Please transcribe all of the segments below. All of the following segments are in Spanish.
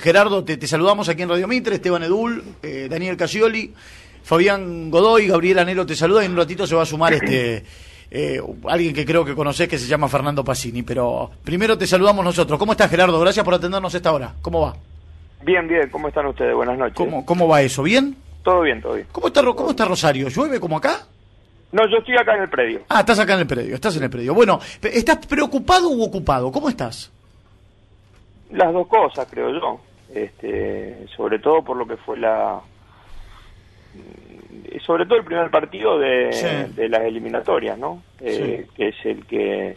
Gerardo, te, te saludamos aquí en Radio Mitre, Esteban Edul, eh, Daniel Casioli, Fabián Godoy, Gabriel Anelo te saluda y en un ratito se va a sumar este eh, alguien que creo que conocés que se llama Fernando Pacini. Pero primero te saludamos nosotros. ¿Cómo estás, Gerardo? Gracias por atendernos esta hora. ¿Cómo va? Bien, bien, ¿cómo están ustedes? Buenas noches. ¿Cómo, cómo va eso? ¿Bien? Todo bien, todo bien. ¿Cómo está, ¿Cómo está Rosario? ¿Llueve como acá? No, yo estoy acá en el predio. Ah, estás acá en el predio, estás en el predio. Bueno, ¿estás preocupado u ocupado? ¿Cómo estás? Las dos cosas, creo yo. Este, sobre todo por lo que fue la... Sobre todo el primer partido de, Sí. de las eliminatorias, ¿no? Eh, Sí. Que es el que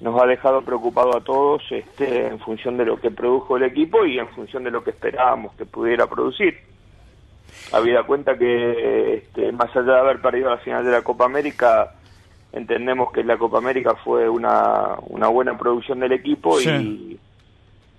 nos ha dejado preocupado a todos este, en función de lo que produjo el equipo y en función de lo que esperábamos que pudiera producir. Habida cuenta que este, más allá de haber perdido la final de la Copa América, entendemos que la Copa América fue una, una buena producción del equipo Sí. y,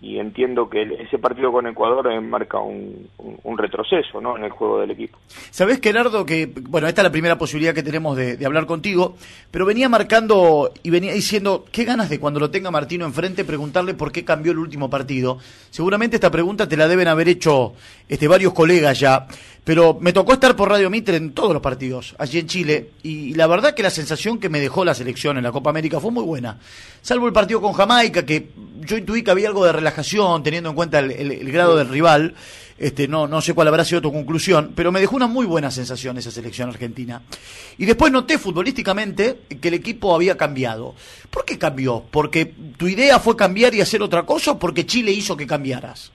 y entiendo que ese partido con Ecuador eh, marca un, un- un retroceso ¿no? en el juego del equipo. Sabés, Gerardo, que, bueno, esta es la primera posibilidad que tenemos de, de hablar contigo, pero venía marcando y venía diciendo, qué ganas de cuando lo tenga Martino enfrente preguntarle por qué cambió el último partido. Seguramente esta pregunta te la deben haber hecho este, varios colegas ya, pero me tocó estar por Radio Mitre en todos los partidos, allí en Chile, y la verdad que la sensación que me dejó la selección en la Copa América fue muy buena. Salvo el partido con Jamaica, que yo intuí que había algo de relajación, teniendo en cuenta el, grado del rival. Este, no, no sé cuál habrá sido tu conclusión, pero me dejó una muy buena sensación esa selección argentina. Y después noté futbolísticamente que el equipo había cambiado. ¿Por qué cambió? ¿Porque tu idea fue cambiar y hacer otra cosa porque Chile hizo que cambiaras?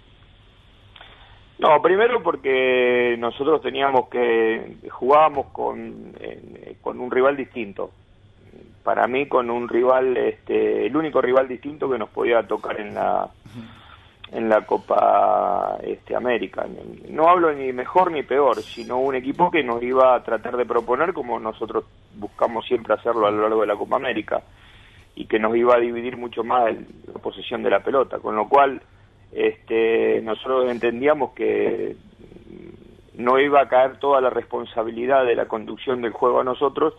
No, primero porque nosotros teníamos que jugábamos con, eh, con un rival distinto. Para mí con un rival, este, el único rival distinto que nos podía tocar en la en la Copa este, América. No hablo ni mejor ni peor, sino un equipo que nos iba a tratar de proponer como nosotros buscamos siempre hacerlo a lo largo de la Copa América y que nos iba a dividir mucho más la posesión de la pelota, con lo cual este, nosotros entendíamos que no iba a caer toda la responsabilidad de la conducción del juego a nosotros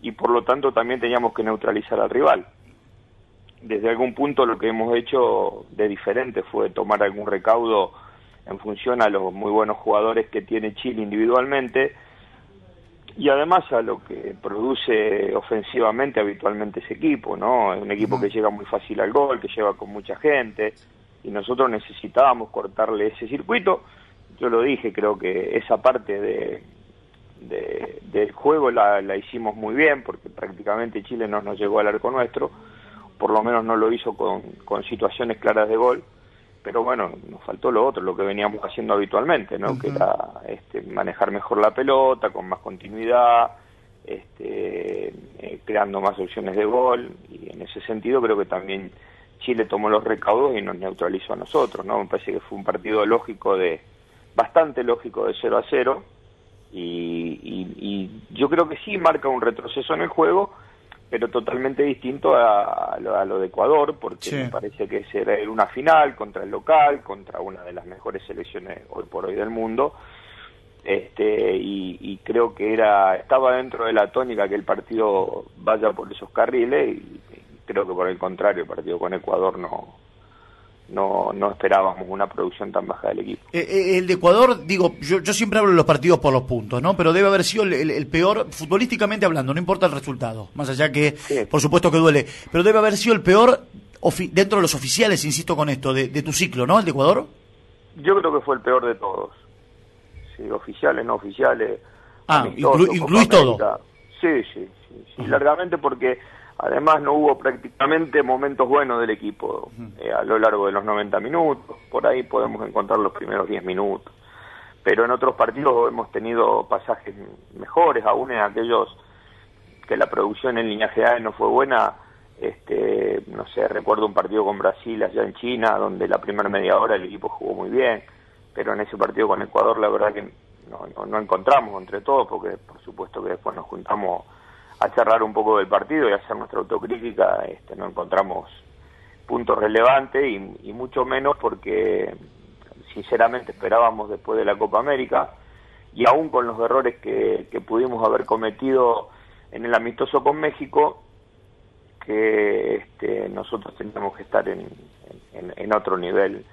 y por lo tanto también teníamos que neutralizar al rival. Desde algún punto lo que hemos hecho de diferente fue tomar algún recaudo en función a los muy buenos jugadores que tiene Chile individualmente y además a lo que produce ofensivamente habitualmente ese equipo, ¿no? Es un equipo que llega muy fácil al gol, que lleva con mucha gente y nosotros necesitábamos cortarle ese circuito. Yo lo dije, creo que esa parte de, de- del juego la, la hicimos muy bien porque prácticamente Chile no nos llegó al arco nuestro, por lo menos no lo hizo con, con situaciones claras de gol pero bueno, nos faltó lo otro, lo que veníamos haciendo habitualmente, ¿no? Que era este, manejar mejor la pelota, con más continuidad, este, eh, creando más opciones de gol, y en ese sentido creo que también Chile tomó los recaudos y nos neutralizó a nosotros, ¿no? Me parece que fue un partido lógico de, bastante lógico de 0 a 0, y, y- y yo creo que sí marca un retroceso en el juego, pero totalmente distinto a, a lo, a lo de Ecuador, porque Sí. me parece que será una final contra el local, contra una de las mejores selecciones hoy por hoy del mundo, este y, y creo que era estaba dentro de la tónica que el partido vaya por esos carriles y, y creo que por el contrario el partido con Ecuador no no no esperábamos una producción tan baja del equipo. Eh, eh, el de Ecuador, digo, yo, yo siempre hablo de los partidos por los puntos, ¿no? Pero debe haber sido el, el- el peor, futbolísticamente hablando, no importa el resultado, más allá que, Sí. por supuesto que duele, pero debe haber sido el peor dentro de los oficiales, insisto con esto, de, de tu ciclo, ¿no? El de Ecuador. Yo creo que fue el peor de todos. Sí, oficiales, no oficiales. Ah, inclu- incluís todo. Sí, sí, sí, largamente porque además no hubo prácticamente momentos buenos del equipo eh, a lo largo de los 90 minutos. Por ahí podemos encontrar los primeros 10 minutos. Pero en otros partidos hemos tenido pasajes mejores, aún en aquellos que la producción en línea general no fue buena, Este, no sé, recuerdo un partido con Brasil allá en China, donde la primera media hora el equipo jugó muy bien, pero en ese partido con Ecuador la verdad que no, no, encontramos entre todos, porque por supuesto que después nos juntamos a charlar un poco del partido y hacer nuestra autocrítica, este, no encontramos puntos relevantes y, mucho menos porque sinceramente esperábamos después de la Copa América y aún con los errores que, pudimos haber cometido en el amistoso con México, que este, nosotros teníamos que estar en, en, otro nivel,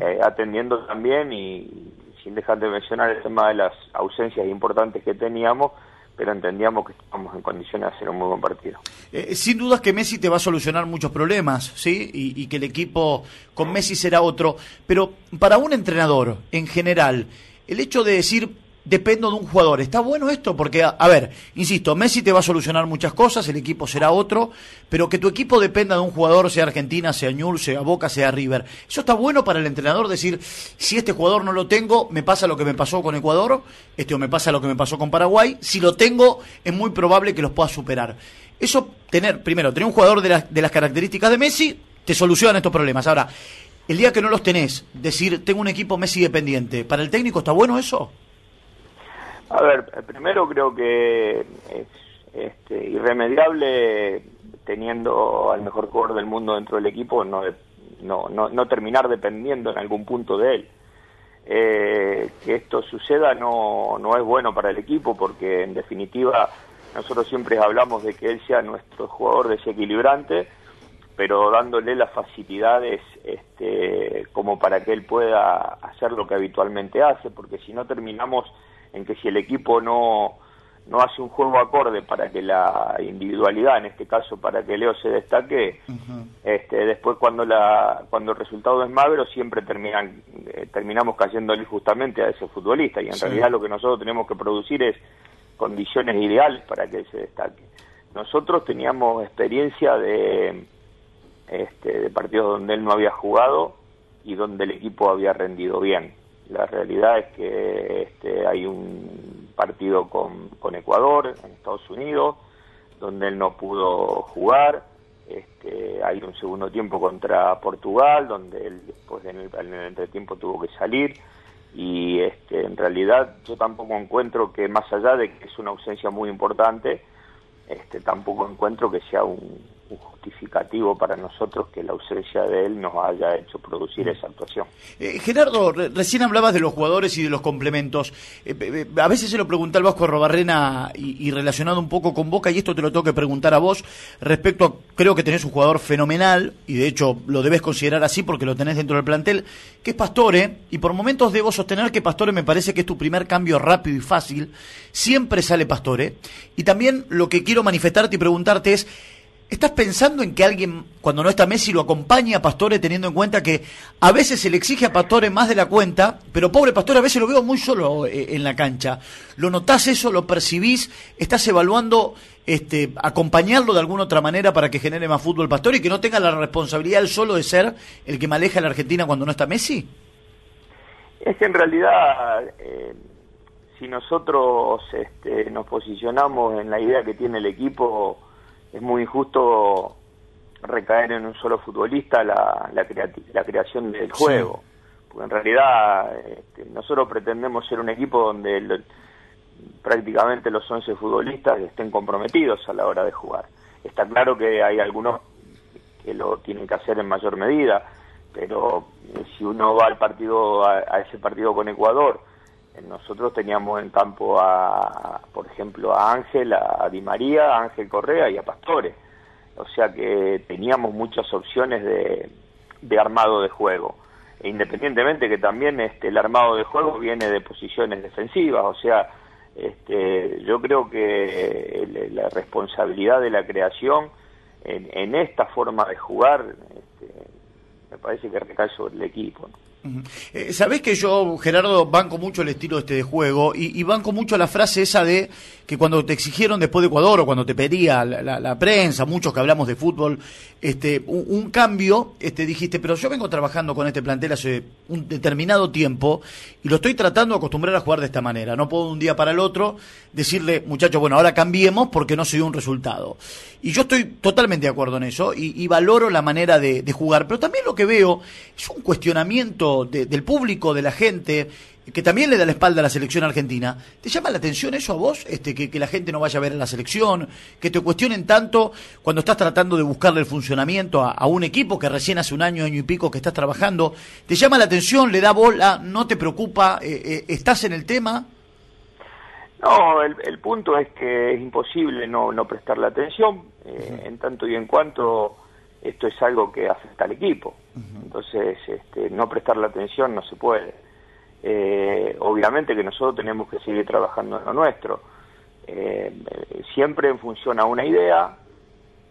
eh, atendiendo también y sin dejar de mencionar el tema de las ausencias importantes que teníamos, pero entendíamos que estábamos en condiciones de hacer un muy buen partido. Eh, sin dudas que Messi te va a solucionar muchos problemas, ¿sí? Y, que el equipo con Messi será otro, pero para un entrenador en general, el hecho de decir dependo de un jugador. ¿Está bueno esto? Porque, a, ver, insisto, Messi te va a solucionar muchas cosas, el equipo será otro, pero que tu equipo dependa de un jugador, sea Argentina, sea Ñul, sea Boca, sea River. ¿Eso está bueno para el entrenador decir, si este jugador no lo tengo, me pasa lo que me pasó con Ecuador, este o me pasa lo que me pasó con Paraguay, si lo tengo, es muy probable que los pueda superar. Eso, tener, primero, tener un jugador de, de las características de Messi, te soluciona estos problemas. Ahora, el día que no los tenés, decir, tengo un equipo Messi dependiente, ¿para el técnico está bueno eso? A ver, primero creo que es este, irremediable teniendo al mejor jugador del mundo dentro del equipo no, no, no, terminar dependiendo en algún punto de él. Eh, que esto suceda no, no es bueno para el equipo porque en definitiva nosotros siempre hablamos de que él sea nuestro jugador desequilibrante, pero dándole las facilidades este, como para que él pueda hacer lo que habitualmente hace, porque si no terminamos en que si el equipo no, no hace un juego acorde para que la individualidad, en este caso para que Leo se destaque, este, después cuando la cuando el resultado es magro siempre terminan eh, terminamos cayéndole justamente a ese futbolista y en realidad lo que nosotros tenemos que producir es condiciones ideales para que se destaque. Nosotros teníamos experiencia de este, de partidos donde él no había jugado y donde el equipo había rendido bien. La realidad es que este, hay un partido con, con, Ecuador en Estados Unidos, donde él no pudo jugar. Este, hay un segundo tiempo contra Portugal, donde él después en el, en entretiempo tuvo que salir. Y este, en realidad yo tampoco encuentro que, más allá de que es una ausencia muy importante, este, tampoco encuentro que sea un justificativo para nosotros que la ausencia de él nos haya hecho producir esa actuación. Eh, Gerardo, recién hablabas de los jugadores y de los complementos. Eh, eh, a veces se lo pregunté al Vasco Robarrena y, relacionado un poco con Boca, y esto te lo tengo que preguntar a vos respecto a, creo que tenés un jugador fenomenal, y de hecho lo debes considerar así porque lo tenés dentro del plantel, que es Pastore, y por momentos debo sostener que Pastore me parece que es tu primer cambio rápido y fácil, siempre sale Pastore, y también lo que quiero manifestarte y preguntarte es, ¿Estás pensando en que alguien, cuando no está Messi, lo acompañe a Pastore teniendo en cuenta que a veces se le exige a Pastore más de la cuenta, pero pobre Pastore a veces lo veo muy solo eh, en la cancha? ¿Lo notás eso? ¿Lo percibís? ¿Estás evaluando este, acompañarlo de alguna otra manera para que genere más fútbol Pastore y que no tenga la responsabilidad él solo de ser el que maneja a la Argentina cuando no está Messi? Es que en realidad, eh, si nosotros este, nos posicionamos en la idea que tiene el equipo es muy injusto recaer en un solo futbolista la, la, creación del juego. Porque en realidad este, nosotros pretendemos ser un equipo donde prácticamente los 11 futbolistas estén comprometidos a la hora de jugar. Está claro que hay algunos que lo tienen que hacer en mayor medida, pero si uno va al partido a ese partido con Ecuador nosotros teníamos en campo a, por ejemplo, a Ángel, a Di María, a Ángel Correa y a Pastore. O sea que teníamos muchas opciones de, armado de juego. E independientemente que también este, el armado de juego viene de posiciones defensivas, o sea, este, yo creo que la responsabilidad de la creación en, esta forma de jugar este, me parece que recae sobre el equipo. Eh, Sabés que yo, Gerardo, banco mucho el estilo este de juego y, banco mucho la frase esa de que cuando te exigieron después de Ecuador o cuando te pedía la, prensa, muchos que hablamos de fútbol, este, un, cambio, este, dijiste, pero yo vengo trabajando con este plantel hace un determinado tiempo y lo estoy tratando de acostumbrar a jugar de esta manera. No puedo de un día para el otro decirle, muchachos, bueno, ahora cambiemos porque no se dio un resultado. Y yo estoy totalmente de acuerdo en eso y, valoro la manera de jugar, pero también lo que veo es un cuestionamiento del público, de la gente, que también le da la espalda a la selección argentina, ¿te llama la atención eso a vos? Este, que, la gente no vaya a ver a la selección, que te cuestionen tanto cuando estás tratando de buscarle el funcionamiento a, un equipo que recién hace un año, año y pico que estás trabajando. ¿Te llama la atención? ¿Le da bola? ¿No te preocupa? Eh, eh, ¿Estás en el tema? No, el, punto es que es imposible no, no prestarle atención, eh, en tanto y en cuanto esto es algo que afecta al equipo. Entonces, este, no prestarle atención no se puede. Eh, obviamente que nosotros tenemos que seguir trabajando en lo nuestro. Eh, siempre en función a una idea,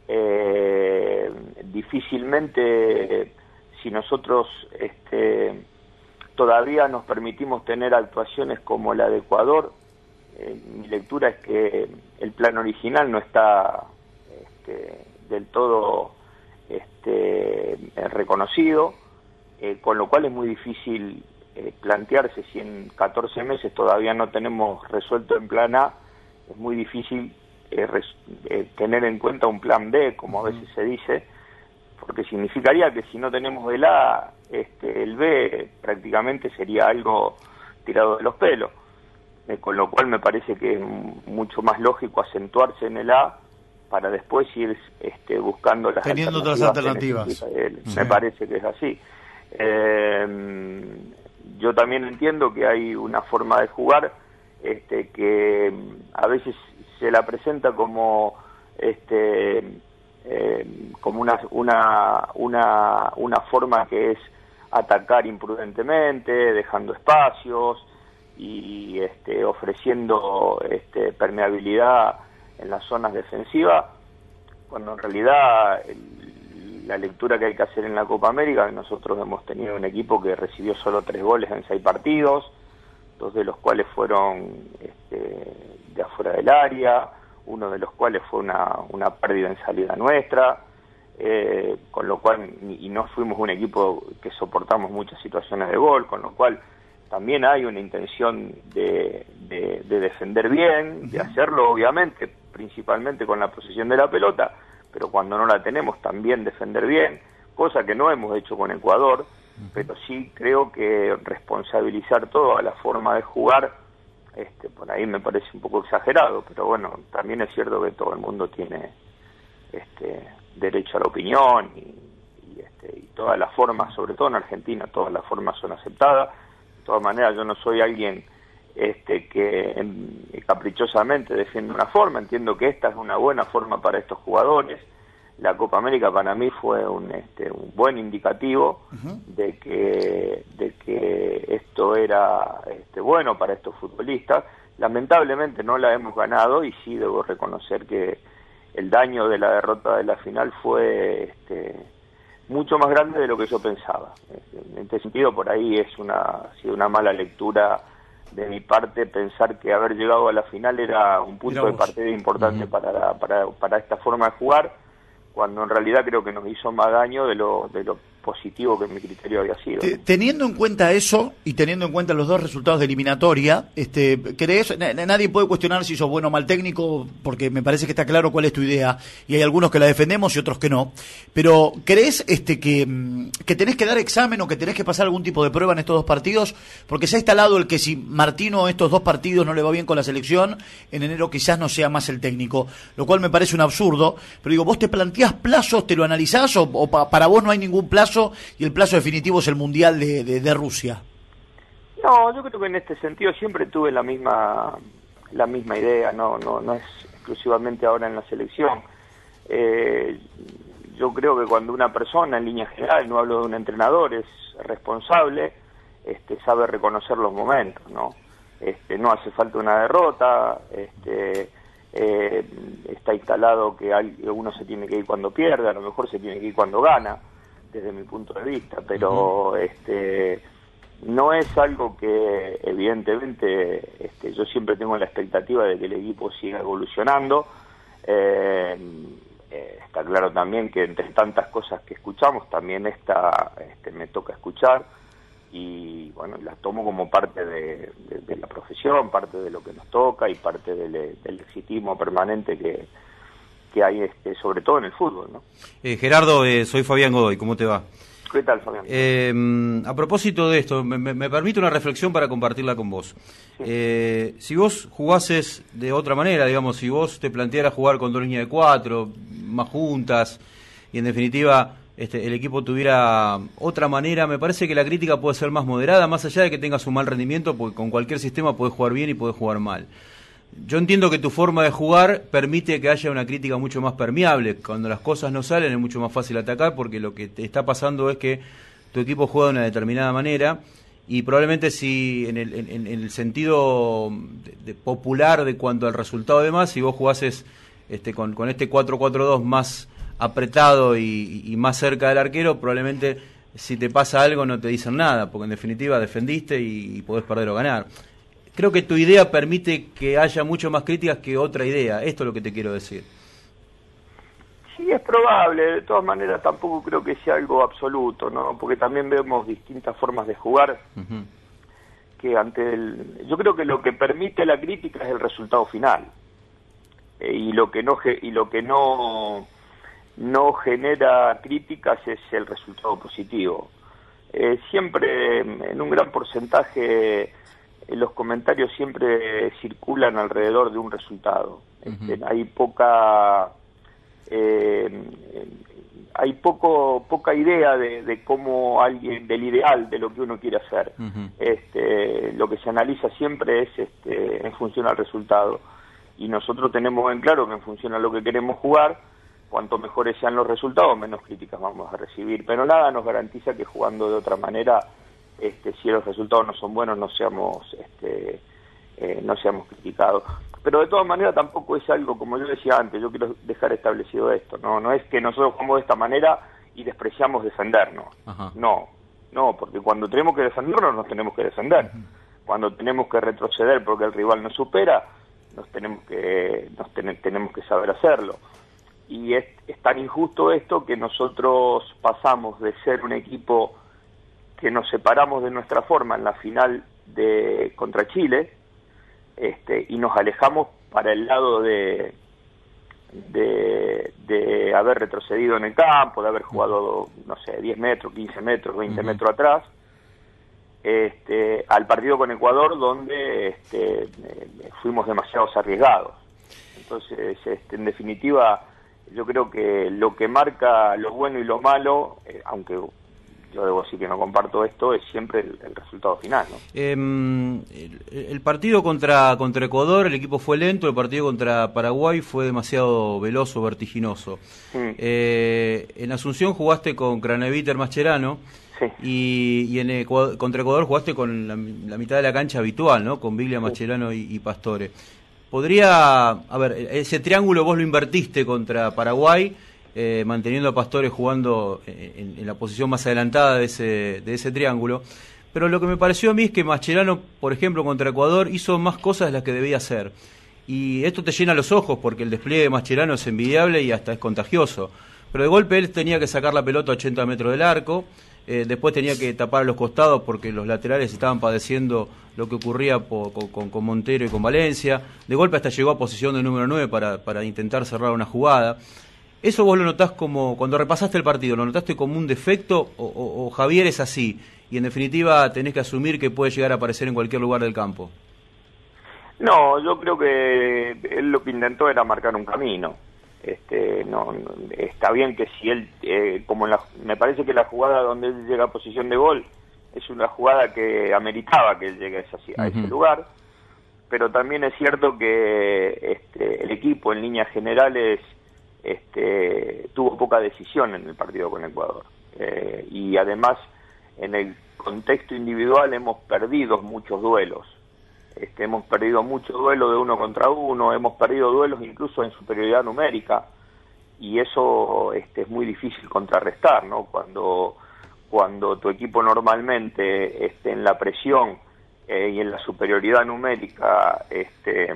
eh, difícilmente si nosotros este, todavía nos permitimos tener actuaciones como la de Ecuador, mi lectura es que el plan original no está este, del todo este, reconocido, eh, con lo cual es muy difícil eh, plantearse si en 14 meses todavía no tenemos resuelto en plan A, es muy difícil eh, tener en cuenta un plan B, como a veces se dice, porque significaría que si no tenemos el A, este, el B prácticamente sería algo tirado de los pelos, con lo cual me parece que es mucho más lógico acentuarse en el A para después ir este, buscando las Teniendo otras alternativas. Me parece que es así. Eh, yo también entiendo que hay una forma de jugar este, que a veces se la presenta como este, eh, como una, una, una, una forma que es atacar imprudentemente, dejando espacios y este, ofreciendo este, permeabilidad en las zonas defensivas, cuando en realidad la lectura que hay que hacer en la Copa América, nosotros hemos tenido un equipo que recibió solo tres goles en seis partidos, dos de los cuales fueron este, de afuera del área, uno de los cuales fue una, una pérdida en salida nuestra, eh, con lo cual, y no fuimos un equipo que soportamos muchas situaciones de gol, con lo cual también hay una intención de, de, de defender bien, de hacerlo obviamente principalmente con la posesión de la pelota, pero cuando no la tenemos también defender bien, cosa que no hemos hecho con Ecuador, pero sí creo que responsabilizar toda la forma de jugar, este, por ahí me parece un poco exagerado, pero bueno, también es cierto que todo el mundo tiene este, derecho a la opinión y, y, este, y todas las formas, sobre todo en Argentina, todas las formas son aceptadas. De todas maneras, yo no soy alguien este, que caprichosamente defiende una forma, entiendo que esta es una buena forma para estos jugadores. La Copa América para mí fue un, este, un buen indicativo de, que, de que esto era este, bueno para estos futbolistas. Lamentablemente no la hemos ganado y sí debo reconocer que el daño de la derrota de la final fue este, mucho más grande de lo que yo pensaba. En este sentido, por ahí es una, ha sido una mala lectura de mi parte pensar que haber llegado a la final era un punto de partida importante para, para, para esta forma de jugar, cuando en realidad creo que nos hizo más daño de lo, de lo positivo que en mi criterio había sido. Teniendo en cuenta eso y teniendo en cuenta los dos resultados de eliminatoria, este, ¿crees? nadie puede cuestionar si sos bueno o mal técnico, porque me parece que está claro cuál es tu idea, y hay algunos que la defendemos y otros que no. Pero ¿crees este, que, mm, que tenés que dar examen o que tenés que pasar algún tipo de prueba en estos dos partidos? Porque se ha instalado el que si Martino estos dos partidos no le va bien con la selección, en enero quizás no sea más el técnico, lo cual me parece un absurdo. Pero digo, ¿vos te planteás plazos, te lo analizás o, o para vos no hay ningún plazo? Y el plazo definitivo es el Mundial de, de, Rusia. No, yo creo que en este sentido siempre tuve la misma la misma idea, no no no es exclusivamente ahora en la selección. Eh, yo creo que cuando una persona, en línea general, no hablo de un entrenador, es responsable, este, sabe reconocer los momentos, ¿no? Este, no hace falta una derrota, este, eh, está instalado que uno se tiene que ir cuando pierde, a lo mejor se tiene que ir cuando gana desde mi punto de vista, pero este es algo que evidentemente este, yo siempre tengo la expectativa de que el equipo siga evolucionando. Eh, eh, está claro también que entre tantas cosas que escuchamos, también esta este, me toca escuchar y bueno, las tomo como parte de, la profesión, parte de lo que nos toca y parte del, exitismo permanente que, que hay este, sobre todo en el fútbol. ¿no? Eh, Gerardo, soy Fabián Godoy, ¿cómo te va? ¿Qué tal, Fabián? Eh, a propósito de esto, me, permite una reflexión para compartirla con vos. Eh, si vos jugases de otra manera, digamos, si vos te plantearas jugar con dos líneas de cuatro, más juntas, y en definitiva este, el equipo tuviera otra manera, me parece que la crítica puede ser más moderada, más allá de que tengas un mal rendimiento, porque con cualquier sistema puedes jugar bien y puedes jugar mal. Yo entiendo que tu forma de jugar permite que haya una crítica mucho más permeable. Cuando las cosas no salen es mucho más fácil atacar porque lo que te está pasando es que tu equipo juega de una determinada manera y probablemente si en el, en, el sentido de, popular de cuanto al resultado de más, si vos jugases este, con, este 4-4-2 más apretado y, más cerca del arquero, probablemente si te pasa algo no te dicen nada, porque en definitiva defendiste y, y podés perder o ganar creo que tu idea permite que haya mucho más críticas que otra idea. Esto es lo que te quiero decir. Sí, es probable. De todas maneras, tampoco creo que sea algo absoluto, ¿no? Porque también vemos distintas formas de jugar. Que ante el, yo creo que lo que permite la crítica es el resultado final. Eh, y lo que no y lo que no no genera críticas es el resultado positivo. Eh, siempre en un gran porcentaje los comentarios siempre circulan alrededor de un resultado. Este, hay poca eh, hay poco poca idea de, cómo alguien del ideal de lo que uno quiere hacer. este, lo que se analiza siempre es este, en función al resultado y nosotros tenemos en claro que en función a lo que queremos jugar cuanto mejores sean los resultados menos críticas vamos a recibir pero nada nos garantiza que jugando de otra manera este, si los resultados no son buenos no seamos este, eh, no seamos criticados. Pero de todas maneras tampoco es algo como yo decía antes yo quiero dejar establecido esto no no es que nosotros jugamos de esta manera y despreciamos defendernos. No no porque cuando tenemos que defendernos nos tenemos que defender. Cuando tenemos que retroceder porque el rival nos supera nos tenemos que nos tenemos que saber hacerlo. Y es, es tan injusto esto que nosotros pasamos de ser un equipo que nos separamos de nuestra forma en la final de contra Chile este, y nos alejamos para el lado de, de, haber retrocedido en el campo, de haber jugado, no sé, 10 metros, 15 metros, 20 metros atrás, este, al partido con Ecuador donde este, eh, fuimos demasiados arriesgados. Entonces, este, en definitiva, yo creo que lo que marca lo bueno y lo malo, eh, aunque yo debo decir que no comparto esto, es siempre el, resultado final. Em, el, partido contra, contra Ecuador, el equipo fue lento, el partido contra Paraguay fue demasiado veloz o vertiginoso. Eh, en Asunción jugaste con Craneviter Mascherano. Y, en contra Ecuador jugaste con la, mitad de la cancha habitual, ¿no? Con Biglia, Mascherano y, Pastore. Podría, a ver, ese triángulo vos lo invertiste contra Paraguay, eh, manteniendo a Pastores jugando en, la posición más adelantada de ese, de ese triángulo. Pero lo que me pareció a mí es que Mascherano, por ejemplo, contra Ecuador, hizo más cosas de las que debía hacer. Y esto te llena los ojos porque el despliegue de Mascherano es envidiable y hasta es contagioso. Pero de golpe él tenía que sacar la pelota a 80 metros del arco, eh, después tenía que tapar a los costados porque los laterales estaban padeciendo lo que ocurría con, con, Montero y con Valencia. De golpe hasta llegó a posición de número 9 para, para intentar cerrar una jugada. ¿Eso vos lo notás como, cuando repasaste el partido, lo notaste como un defecto o, Javier es así? Y en definitiva tenés que asumir que puede llegar a aparecer en cualquier lugar del campo. No, yo creo que él lo que intentó era marcar un camino. Este, no, está bien que si él, eh, como me parece que la jugada donde él llega a posición de gol es una jugada que ameritaba que él llegue a, a ese lugar, pero también es cierto que este, el equipo en líneas generales este, tuvo poca decisión en el partido con Ecuador. Eh, y además, en el contexto individual hemos perdido muchos duelos. Este, hemos perdido muchos duelos de uno contra uno, hemos perdido duelos incluso en superioridad numérica y eso este, es muy difícil contrarrestar, ¿no? Cuando, cuando tu equipo normalmente esté en la presión eh, y en la superioridad numérica este,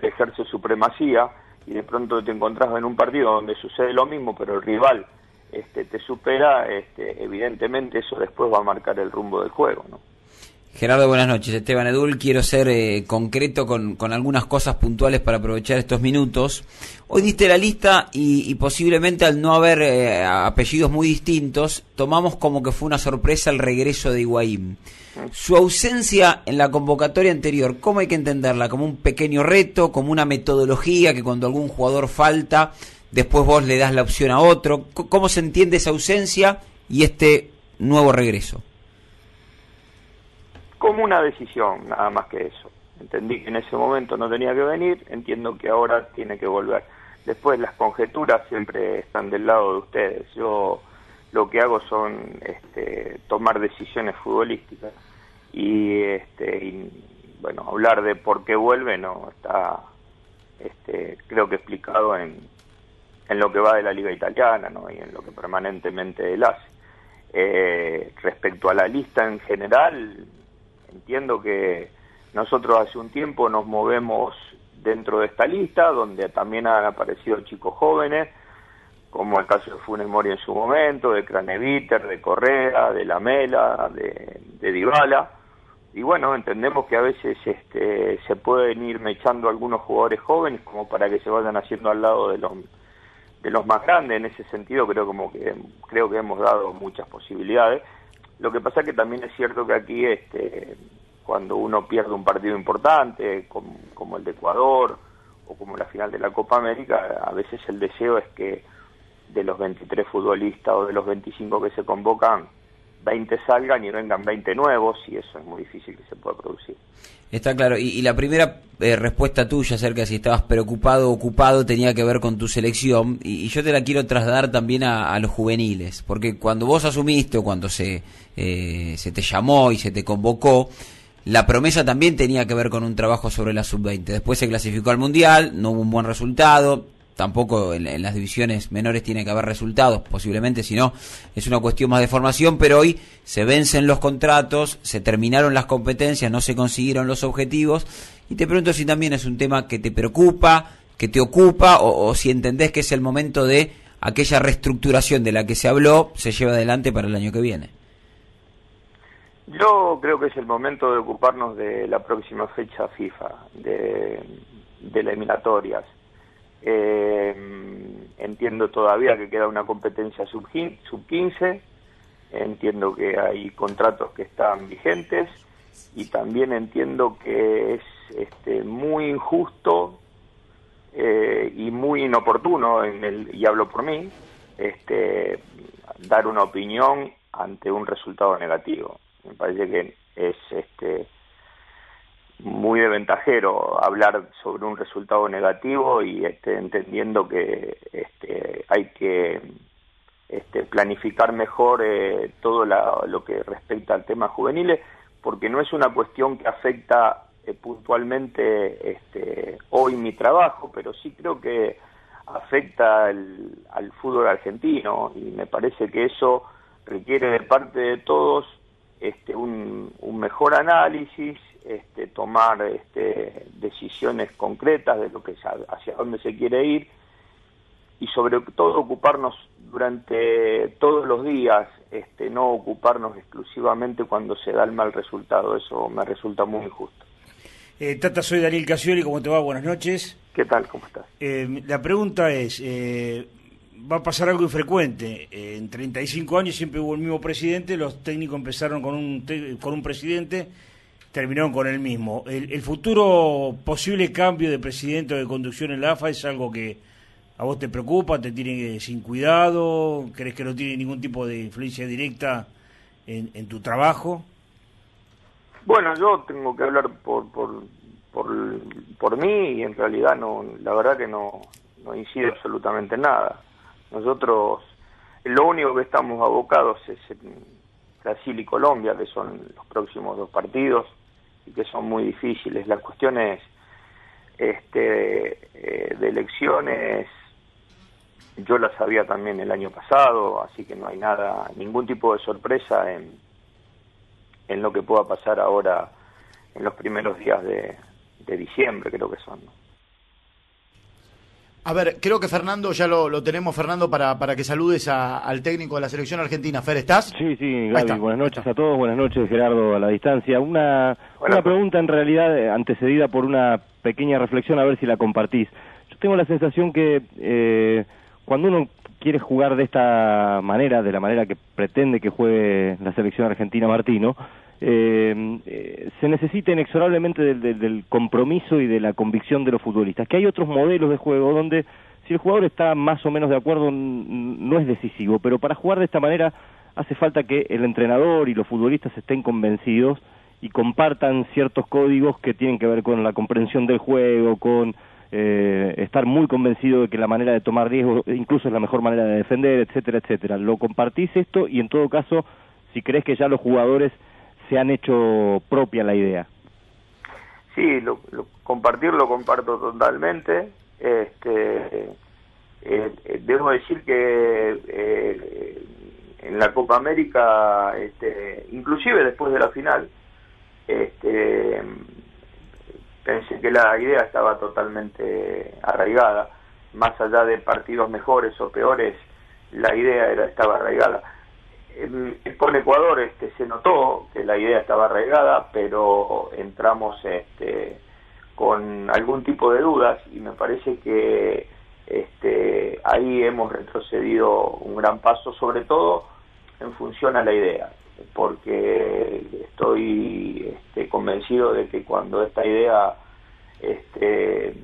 ejerce supremacía y de pronto te encontrás en un partido donde sucede lo mismo, pero el rival este, te supera, este, evidentemente eso después va a marcar el rumbo del juego. ¿no? Gerardo, buenas noches. Esteban Edul, quiero ser eh, concreto con, algunas cosas puntuales para aprovechar estos minutos. Hoy diste la lista y, posiblemente al no haber eh, apellidos muy distintos, tomamos como que fue una sorpresa el regreso de Higuaín. Su ausencia en la convocatoria anterior, ¿cómo hay que entenderla? ¿Como un pequeño reto, como una metodología que cuando algún jugador falta, después vos le das la opción a otro? ¿Cómo se entiende esa ausencia y este nuevo regreso? Como una decisión, nada más que eso. Entendí que en ese momento no tenía que venir, entiendo que ahora tiene que volver. Después las conjeturas siempre están del lado de ustedes. Yo lo que hago son este, tomar decisiones futbolísticas y, este, bueno, hablar de por qué vuelve no está, este, creo que explicado en, en lo que va de la liga italiana ¿no? y en lo que permanentemente él hace. Eh, respecto a la lista en general, Entiendo que nosotros hace un tiempo nos movemos dentro de esta lista, donde también han aparecido chicos jóvenes, como el caso de Funes Mori en su momento, de Craneviter, de Correa, de Lamela, de, de. Y bueno, entendemos que a veces este, se pueden ir mechando algunos jugadores jóvenes como para que se vayan haciendo al lado de los de los más grandes. En ese sentido creo como que creo que hemos dado muchas posibilidades. Lo que pasa que también es cierto que aquí, este, cuando uno pierde un partido importante, como, el de Ecuador o como la final de la Copa América, a veces el deseo es que de los 23 futbolistas o de los 25 que se convocan, 20 salgan y vengan 20 nuevos y eso es muy difícil que se pueda producir. Está claro. Y, la primera eh, respuesta tuya acerca de si estabas preocupado o ocupado tenía que ver con tu selección y, yo te la quiero trasladar también a, los juveniles, porque cuando vos asumiste o cuando se, eh, se te llamó y se te convocó, la promesa también tenía que ver con un trabajo sobre la sub-20. Después se clasificó al Mundial, no hubo un buen resultado, tampoco en, las divisiones menores tiene que haber resultados, posiblemente, si no, es una cuestión más de formación, pero hoy se vencen los contratos, se terminaron las competencias, no se consiguieron los objetivos, y te pregunto si también es un tema que te preocupa, que te ocupa, o, si entendés que es el momento de aquella reestructuración de la que se habló, se lleva adelante para el año que viene. Yo creo que es el momento de ocuparnos de la próxima fecha FIFA, de, de eliminatorias eh, entiendo todavía que queda una competencia sub, sub 15, entiendo que hay contratos que están vigentes y también entiendo que es este, muy injusto eh, y muy inoportuno, en el, y hablo por mí, este, dar una opinión ante un resultado negativo. Me parece que es este, muy de ventajero hablar sobre un resultado negativo y este, entendiendo que este, hay que este, planificar mejor eh, todo lo que respecta al tema juveniles, porque no es una cuestión que afecta eh, puntualmente este, hoy mi trabajo, pero sí creo que afecta al fútbol argentino y me parece que eso requiere de parte de todos este, un, un mejor análisis este, tomar este, decisiones concretas de lo que hacia dónde se quiere ir y sobre todo ocuparnos durante todos los días, este, no ocuparnos exclusivamente cuando se da el mal resultado. Eso me resulta muy injusto. Eh, Tata, soy Daniel Casioli, ¿cómo te va? Buenas noches. ¿Qué tal? ¿Cómo estás? Eh, la pregunta es, eh, va a pasar algo infrecuente. en 35 años siempre hubo el mismo presidente, los técnicos empezaron con un, con un presidente terminaron con el mismo. El, futuro posible cambio de presidente o de conducción en la AFA es algo que a vos te preocupa, te tiene sin cuidado, crees que no tiene ningún tipo de influencia directa en, tu trabajo. Bueno, yo tengo que hablar por, por, por, por mí y en realidad no, la verdad que no, no incide absolutamente nada. Nosotros, lo único que estamos abocados es Brasil y Colombia, que son los próximos dos partidos y que son muy difíciles. Las cuestiones este, eh, de elecciones yo la sabía también el año pasado, así que no hay nada, ningún tipo de sorpresa en, en lo que pueda pasar ahora en los primeros días de, de diciembre, creo que son. A ver, creo que Fernando ya lo, tenemos, Fernando, para, para que saludes al técnico de la selección argentina. Fer, ¿estás? Sí, sí, Gaby, buenas noches a todos, buenas noches Gerardo a la distancia. Una, una pregunta en realidad eh, antecedida por una pequeña reflexión, a ver si la compartís. Yo tengo la sensación que eh, cuando uno quiere jugar de esta manera, de la manera que pretende que juegue la selección argentina Martino, eh, eh, se necesita inexorablemente del, compromiso y de la convicción de los futbolistas. Que hay otros modelos de juego donde si el jugador está más o menos de acuerdo no es decisivo, pero para jugar de esta manera hace falta que el entrenador y los futbolistas estén convencidos y compartan ciertos códigos que tienen que ver con la comprensión del juego, con eh, estar muy convencido de que la manera de tomar riesgos incluso es la mejor manera de defender, etcétera, etcétera. ¿Lo compartís esto? Y en todo caso, si crees que ya los jugadores se han hecho propia la idea. Sí, lo, compartir lo comparto totalmente. Este, eh, eh, debo decir que eh, en la Copa América, este, inclusive después de la final, este, pensé que la idea estaba totalmente arraigada. Más allá de partidos mejores o peores, la idea era estaba arraigada con Ecuador este, se notó que la idea estaba arraigada, pero entramos este, con algún tipo de dudas y me parece que este, ahí hemos retrocedido un gran paso, sobre todo en función a la idea, porque estoy este, convencido de que cuando esta idea este,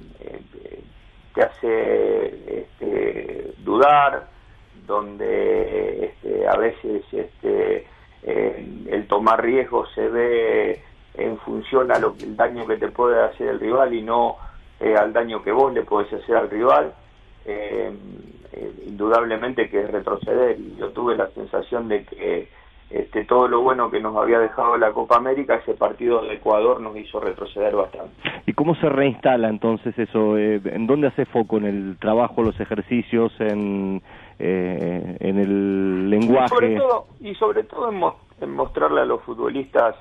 te hace este, dudar, donde este, a veces este, el tomar riesgos se ve en función a lo el daño que te puede hacer el rival y no eh, al daño que vos le podés hacer al rival, eh, eh, indudablemente que es retroceder. Y yo tuve la sensación de que este, todo lo bueno que nos había dejado la Copa América, ese partido de Ecuador nos hizo retroceder bastante. ¿Y cómo se reinstala entonces eso? ¿En dónde hace foco? ¿En el trabajo, los ejercicios, en eh, en el lenguaje. Y sobre todo, en, mostrarle a los futbolistas,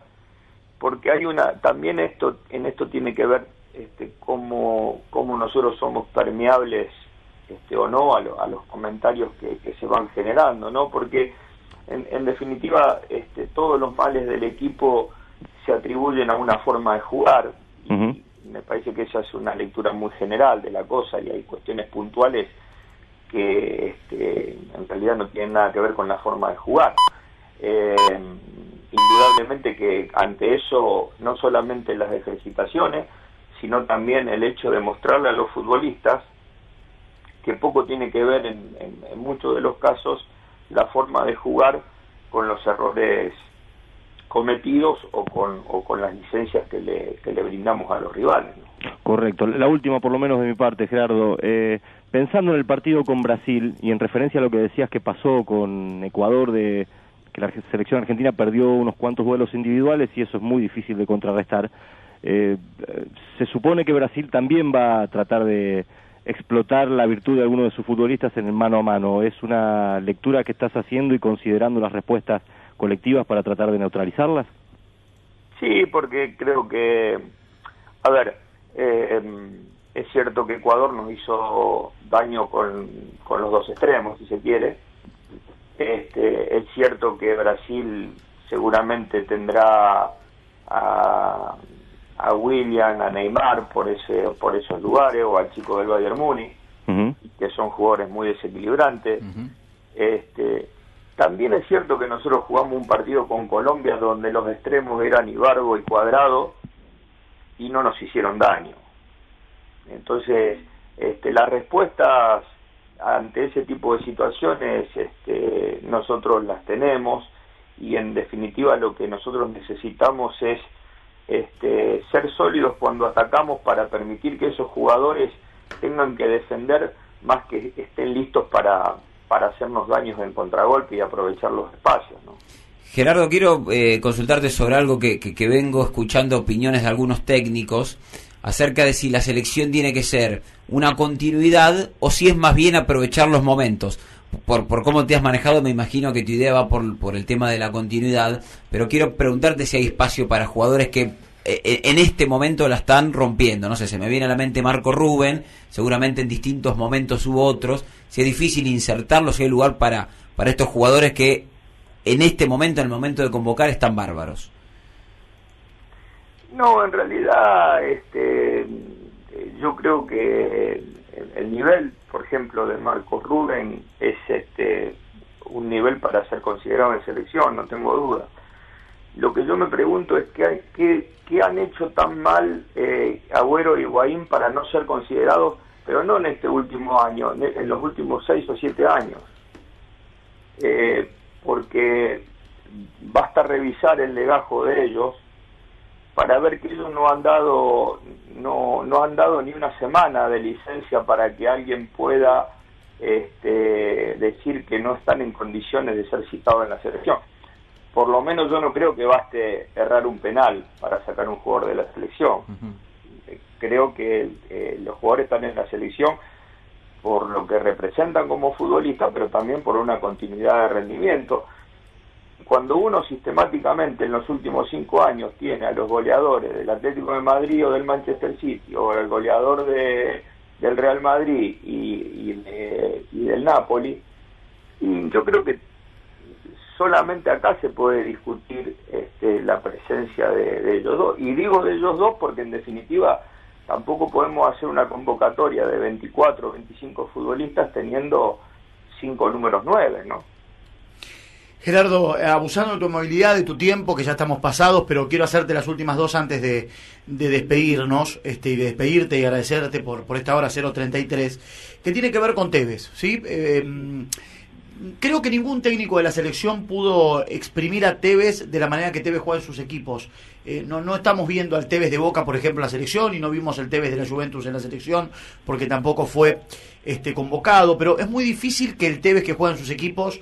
porque hay una, también esto, en esto tiene que ver este, cómo, cómo nosotros somos permeables este, o no a, los comentarios que, se van generando, ¿no? Porque en, definitiva este, todos los males del equipo se atribuyen a una forma de jugar y me parece que esa es una lectura muy general de la cosa y hay cuestiones puntuales que este, en realidad no tienen nada que ver con la forma de jugar. Eh, indudablemente que ante eso, no solamente las ejercitaciones, sino también el hecho de mostrarle a los futbolistas que poco tiene que ver en, muchos de los casos la forma de jugar con los errores cometidos o con, o con las licencias que le, brindamos a los rivales. Correcto. La última, por lo menos de mi parte, Gerardo. Eh, pensando en el partido con Brasil y en referencia a lo que decías que pasó con Ecuador, de que la selección argentina perdió unos cuantos vuelos individuales y eso es muy difícil de contrarrestar. Eh, se supone que Brasil también va a tratar de explotar la virtud de algunos de sus futbolistas en el mano a mano. ¿Es una lectura que estás haciendo y considerando las respuestas colectivas para tratar de neutralizarlas? Sí, porque creo que, a ver, eh, es cierto que Ecuador nos hizo daño con, con los dos extremos, si se quiere. Este, es cierto que Brasil seguramente tendrá a, a William, a Neymar por ese por esos lugares o al chico del Bayern Muni, que son jugadores muy desequilibrantes. Este, también es cierto que nosotros jugamos un partido con Colombia donde los extremos eran Ibargo y Cuadrado y no nos hicieron daño. Entonces, este, las respuestas ante ese tipo de situaciones este, nosotros las tenemos y en definitiva lo que nosotros necesitamos es este, ser sólidos cuando atacamos para permitir que esos jugadores tengan que defender más que estén listos para, para hacernos daños en contragolpe y aprovechar los espacios. Gerardo, quiero eh, consultarte sobre algo que, que vengo escuchando opiniones de algunos técnicos acerca de si la selección tiene que ser una continuidad o si es más bien aprovechar los momentos. Por, por cómo te has manejado, me imagino que tu idea va por, por el tema de la continuidad, pero quiero preguntarte si hay espacio para jugadores que en este momento la están rompiendo. No sé, se me viene a la mente Marco Rubén, seguramente en distintos momentos hubo otros. Si es difícil insertarlos, si hay lugar para, para estos jugadores que en este momento, en el momento de convocar, están bárbaros. No, en realidad, este, yo creo que el, nivel, por ejemplo, de Marcos Rubén es este, un nivel para ser considerado en selección, no tengo duda. Lo que yo me pregunto es qué, qué, qué han hecho tan mal eh, Agüero y Guaín para no ser considerados, pero no en este último año, en los últimos seis o siete años. Eh, porque basta revisar el legajo de ellos para ver que ellos no han dado no, no han dado ni una semana de licencia para que alguien pueda este, decir que no están en condiciones de ser citados en la selección. Por lo menos yo no creo que baste errar un penal para sacar un jugador de la selección. Creo que eh, los jugadores están en la selección por lo que representan como futbolistas, pero también por una continuidad de rendimiento cuando uno sistemáticamente en los últimos cinco años tiene a los goleadores del Atlético de Madrid o del Manchester City o el goleador de, del Real Madrid y, del Napoli, y yo creo que solamente acá se puede discutir este, la presencia de, ellos dos. Y digo de ellos dos porque en definitiva tampoco podemos hacer una convocatoria de 24 o 25 futbolistas teniendo cinco números nueve, ¿no? Gerardo, abusando de tu movilidad, de tu tiempo, que ya estamos pasados, pero quiero hacerte las últimas dos antes de, despedirnos este, y de despedirte y agradecerte por, por esta hora 033, que tiene que ver con Tevez. ¿sí? Eh, creo que ningún técnico de la selección pudo exprimir a Tevez de la manera que Tevez juega en sus equipos. Eh, no, no estamos viendo al Tevez de Boca, por ejemplo, en la selección, y no vimos el Tevez de la Juventus en la selección, porque tampoco fue este, convocado, pero es muy difícil que el Tevez que juega en sus equipos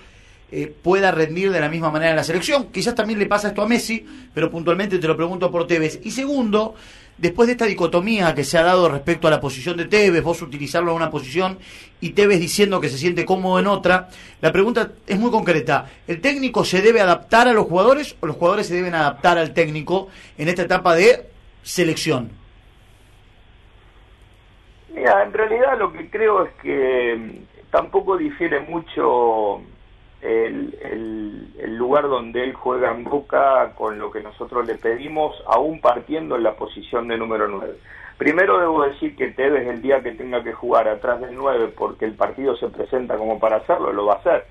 eh, pueda rendir de la misma manera en la selección. Quizás también le pasa esto a Messi, pero puntualmente te lo pregunto por Tevez. Y segundo, después de esta dicotomía que se ha dado respecto a la posición de Tevez, vos utilizarlo en una posición y Tevez diciendo que se siente cómodo en otra, la pregunta es muy concreta. ¿El técnico se debe adaptar a los jugadores o los jugadores se deben adaptar al técnico en esta etapa de selección? Mira, en realidad lo que creo es que mm, tampoco difiere mucho el, el, lugar donde él juega en Boca con lo que nosotros le pedimos, aún partiendo en la posición de número 9. Primero debo decir que Tevez el día que tenga que jugar atrás del 9 porque el partido se presenta como para hacerlo, lo va a hacer.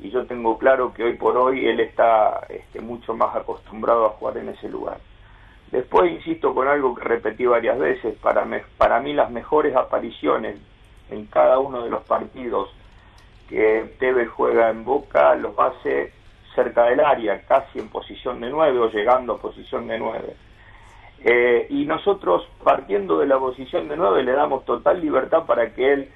Y yo tengo claro que hoy por hoy él está este, mucho más acostumbrado a jugar en ese lugar. Después insisto con algo que repetí varias veces, para, para mí las mejores apariciones en cada uno de los partidos que Tevez juega en Boca los hace cerca del área, casi en posición de nueve o llegando a posición de nueve. Eh, y nosotros, partiendo de la posición de nueve, le damos total libertad para que él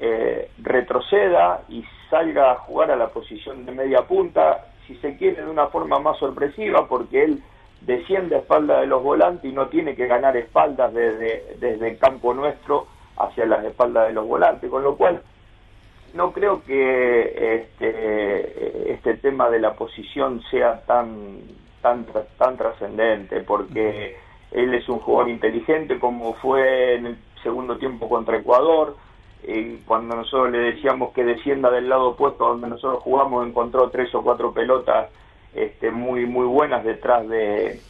eh, retroceda y salga a jugar a la posición de media punta, si se quiere, de una forma más sorpresiva, porque él desciende a espalda de los volantes y no tiene que ganar espaldas desde, desde el campo nuestro hacia las espaldas de los volantes, con lo cual no creo que este, este tema de la posición sea tan tan tan trascendente porque él es un jugador inteligente como fue en el segundo tiempo contra Ecuador y cuando nosotros le decíamos que descienda del lado opuesto donde nosotros jugamos encontró tres o cuatro pelotas este, muy muy buenas detrás de,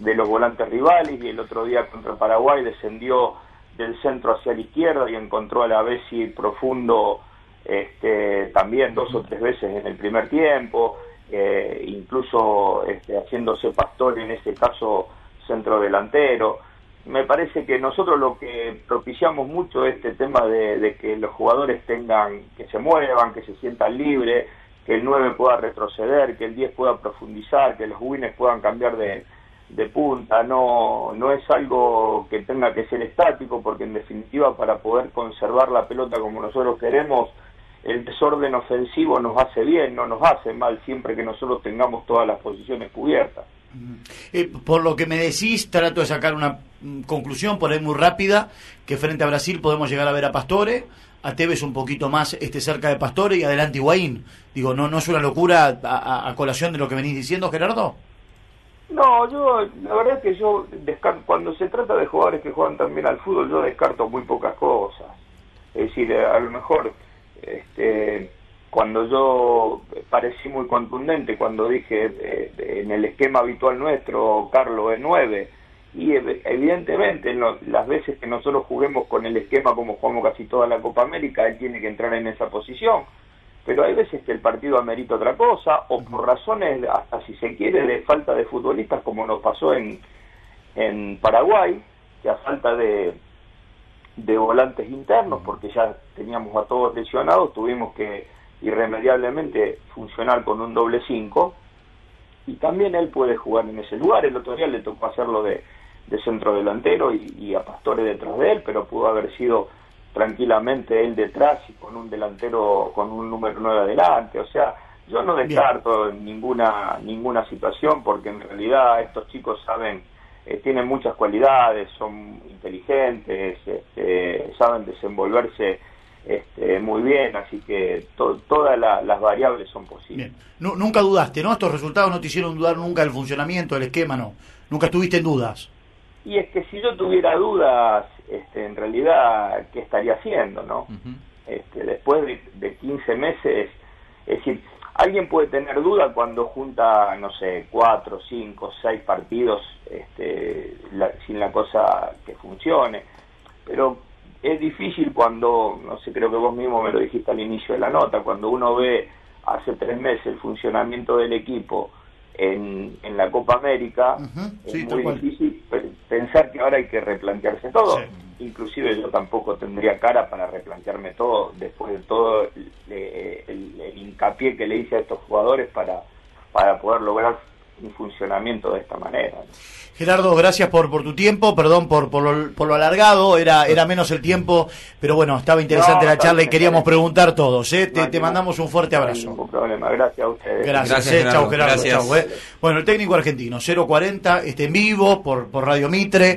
los volantes rivales y el otro día contra Paraguay descendió del centro hacia la izquierda y encontró a la vez profundo este, también dos o tres veces en el primer tiempo, eh, incluso este, haciéndose pastor en este caso centro delantero. Me parece que nosotros lo que propiciamos mucho es este tema de, que los jugadores tengan, que se muevan, que se sientan libres, que el 9 pueda retroceder, que el 10 pueda profundizar, que los wins puedan cambiar de, de punta, no, no es algo que tenga que ser estático, porque en definitiva para poder conservar la pelota como nosotros queremos, el desorden ofensivo nos hace bien, no nos hace mal siempre que nosotros tengamos todas las posiciones cubiertas. Eh, por lo que me decís, trato de sacar una mm, conclusión por ahí muy rápida, que frente a Brasil podemos llegar a ver a Pastore, a Tevez un poquito más este cerca de Pastore y adelante Higuaín. Digo, ¿no, ¿no es una locura a, colación de lo que venís diciendo, Gerardo? No, yo, la verdad es que yo, cuando se trata de jugadores que juegan también al fútbol, yo descarto muy pocas cosas. Es decir, a lo mejor, este, cuando yo parecí muy contundente, cuando dije eh, en el esquema habitual nuestro, Carlos es 9, y evidentemente las veces que nosotros juguemos con el esquema como jugamos casi toda la Copa América, él tiene que entrar en esa posición. Pero hay veces que el partido amerita otra cosa, o por razones, hasta si se quiere, de falta de futbolistas, como nos pasó en, en Paraguay, que a falta de, de volantes internos, porque ya teníamos a todos lesionados, tuvimos que irremediablemente funcionar con un doble 5 y también él puede jugar en ese lugar. El otro día le tocó hacerlo de, de centro delantero y, a Pastore detrás de él, pero pudo haber sido tranquilamente él detrás y con un delantero con un número 9 adelante. O sea, yo no descarto ninguna ninguna situación porque en realidad estos chicos saben eh, tienen muchas cualidades, son inteligentes, este, saben desenvolverse este, muy bien, así que todas las variables son posibles. nunca dudaste, ¿no? Estos resultados no te hicieron dudar nunca del funcionamiento del esquema, ¿no? Nunca estuviste en dudas. Y es que si yo tuviera dudas, este, en realidad, ¿qué estaría haciendo, no? este, después de, 15 meses, es decir, alguien puede tener duda cuando junta, no sé, cuatro, cinco, seis partidos este, sin la cosa que funcione, pero es difícil cuando, no sé, creo que vos mismo me lo dijiste al inicio de la nota, cuando uno ve hace tres meses el funcionamiento del equipo en, en la Copa América, es muy difícil pensar que ahora hay que replantearse todo. Inclusive yo tampoco tendría cara para replantearme todo después de todo el, el hincapié que le hice a estos jugadores para, para poder lograr un funcionamiento de esta manera. Gerardo, gracias por, por tu tiempo, perdón por, por, lo, alargado, era, era menos el tiempo, pero bueno, estaba interesante la charla y queríamos preguntar todos. ¿eh? te, mandamos un fuerte abrazo. No problema, gracias a ustedes. Gracias, eh. Gerardo, chao Gerardo, ¿eh? Bueno, el técnico argentino, 040, este, en vivo por, por Radio Mitre.